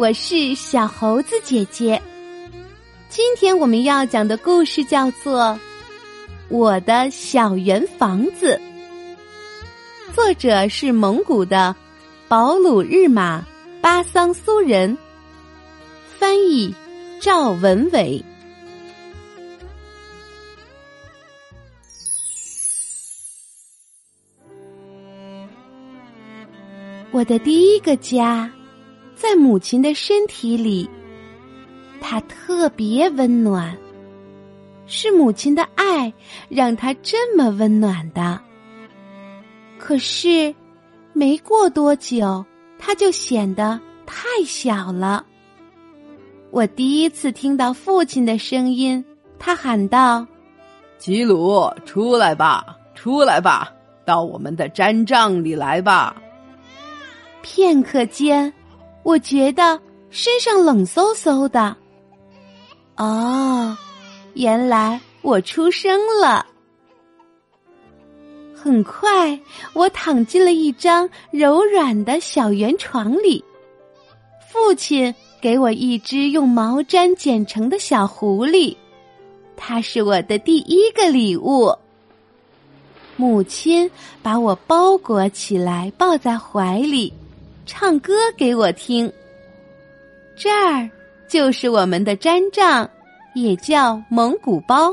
我是小猴子姐姐。今天我们要讲的故事叫做《我的小圆房子》，作者是蒙古的保鲁日玛巴桑苏人，翻译赵文伟。我的第一个家，在母亲的身体里。它特别温暖，是母亲的爱让它这么温暖的。可是，没过多久，它就显得太小了。我第一次听到父亲的声音，他喊道：“吉鲁，出来吧，出来吧，到我们的毡帐里来吧。”片刻间，我觉得身上冷飕飕的。哦，原来我出生了。很快，我躺进了一张柔软的小圆床里。父亲给我一只用毛毡剪成的小狐狸，它是我的第一个礼物。母亲把我包裹起来，抱在怀里，唱歌给我听。这儿。就是我们的毡帐，也叫蒙古包。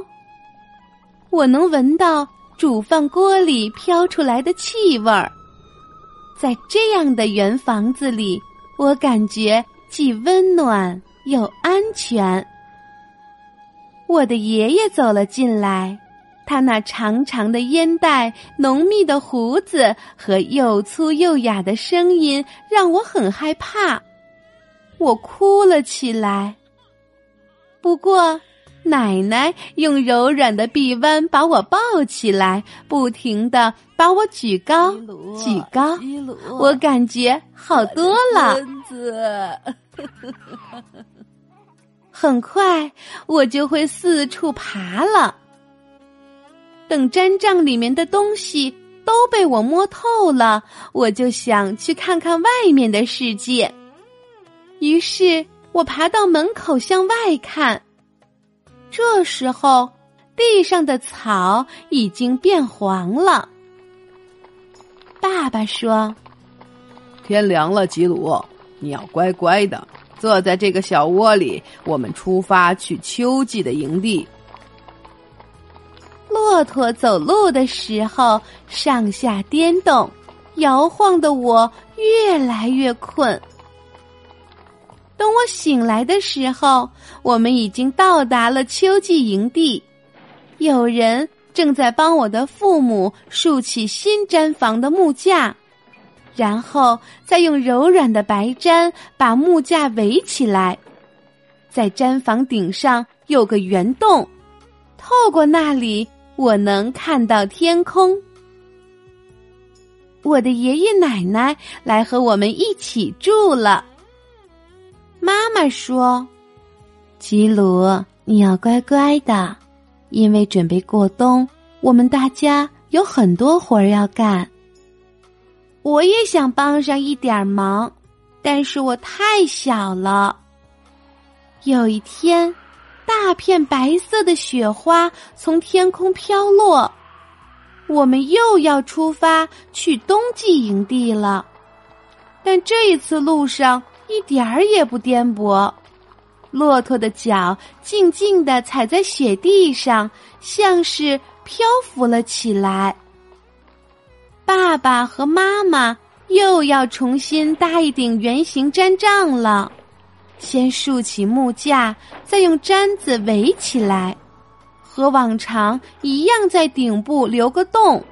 我能闻到煮饭锅里飘出来的气味儿，在这样的圆房子里，我感觉既温暖又安全。我的爷爷走了进来，他那长长的烟袋、浓密的胡子和又粗又哑的声音让我很害怕。我哭了起来。不过，奶奶用柔软的臂弯把我抱起来，不停的把我举高、举高。我感觉好多了。很快，我就会四处爬了。等毡帐里面的东西都被我摸透了，我就想去看看外面的世界。于是我爬到门口向外看，这时候地上的草已经变黄了。爸爸说：“天凉了，吉鲁，你要乖乖的坐在这个小窝里。我们出发去秋季的营地。”骆驼走路的时候上下颠动，摇晃的我越来越困。等我醒来的时候，我们已经到达了秋季营地。有人正在帮我的父母竖起新毡房的木架，然后再用柔软的白毡把木架围起来。在毡房顶上有个圆洞，透过那里我能看到天空。我的爷爷奶奶来和我们一起住了。妈妈说：“吉鲁，你要乖乖的，因为准备过冬，我们大家有很多活儿要干。我也想帮上一点忙，但是我太小了。有一天，大片白色的雪花从天空飘落，我们又要出发去冬季营地了。但这一次路上。”一点儿也不颠簸，骆驼的脚静静的踩在雪地上，像是漂浮了起来。爸爸和妈妈又要重新搭一顶圆形毡帐了，先竖起木架，再用毡子围起来，和往常一样，在顶部留个洞。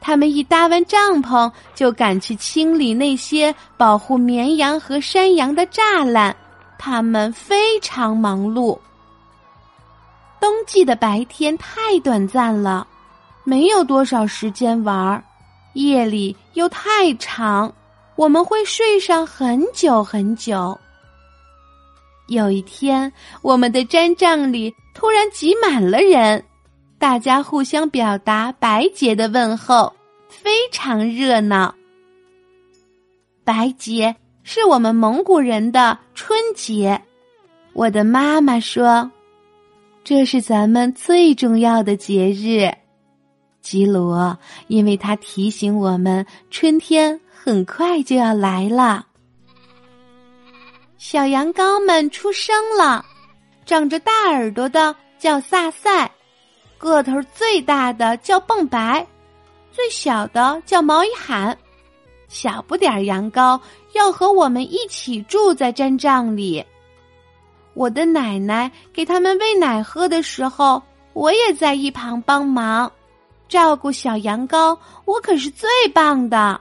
他们一搭完帐篷，就赶去清理那些保护绵羊和山羊的栅栏。他们非常忙碌。冬季的白天太短暂了，没有多少时间玩儿；夜里又太长，我们会睡上很久很久。有一天，我们的毡帐里突然挤满了人。大家互相表达白洁的问候，非常热闹。白洁是我们蒙古人的春节。我的妈妈说，这是咱们最重要的节日。吉罗，因为它提醒我们春天很快就要来了。小羊羔们出生了，长着大耳朵的叫萨塞，个头最大的叫蹦白，最小的叫毛一喊。小不点儿羊羔要和我们一起住在毡帐里。我的奶奶给他们喂奶喝的时候，我也在一旁帮忙。照顾小羊羔，我可是最棒的。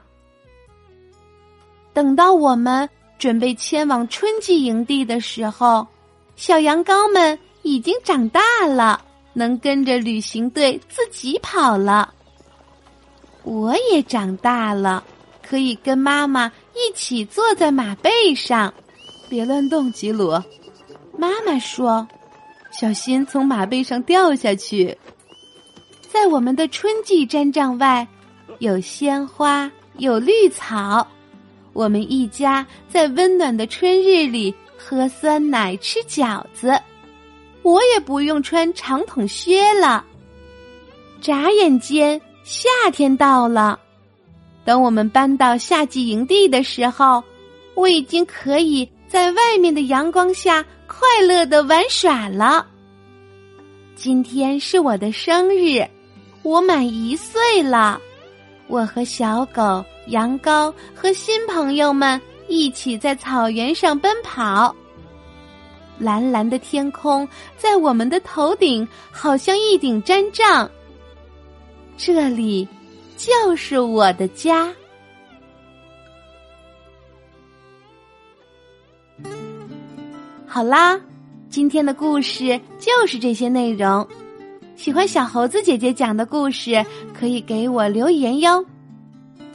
等到我们准备迁往春季营地的时候，小羊羔们已经长大了，能跟着旅行队自己跑了。我也长大了，可以跟妈妈一起坐在马背上。别乱动，吉鲁。妈妈说：“小心从马背上掉下去。”在我们的春季毡帐外，有鲜花，有绿草。我们一家在温暖的春日里喝酸奶、吃饺子。我也不用穿长筒靴了。眨眼间，夏天到了。等我们搬到夏季营地的时候，我已经可以在外面的阳光下快乐的玩耍了。今天是我的生日。我满一岁了，我和小狗、羊羔和新朋友们一起在草原上奔跑。蓝蓝的天空在我们的头顶，好像一顶毡帐。这里就是我的家。好啦，今天的故事就是这些内容。喜欢小猴子姐姐讲的故事，可以给我留言哟。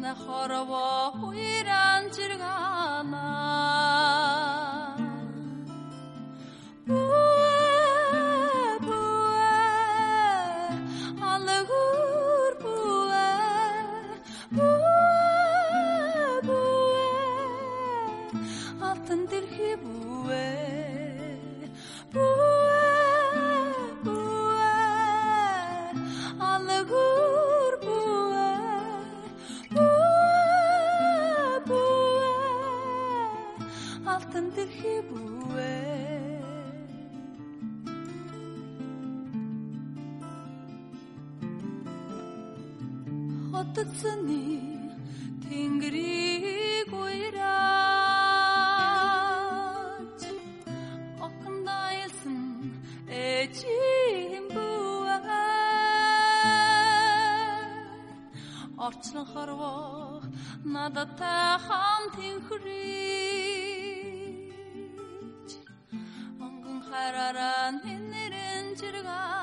mejor voy a ir утацны тэнгэрийг уйраач. Окнайлсан эчим бүвээ орчлон хорвоо надад та хаан тэнхрийч. Онгон хараараа нэрэн жиргаа.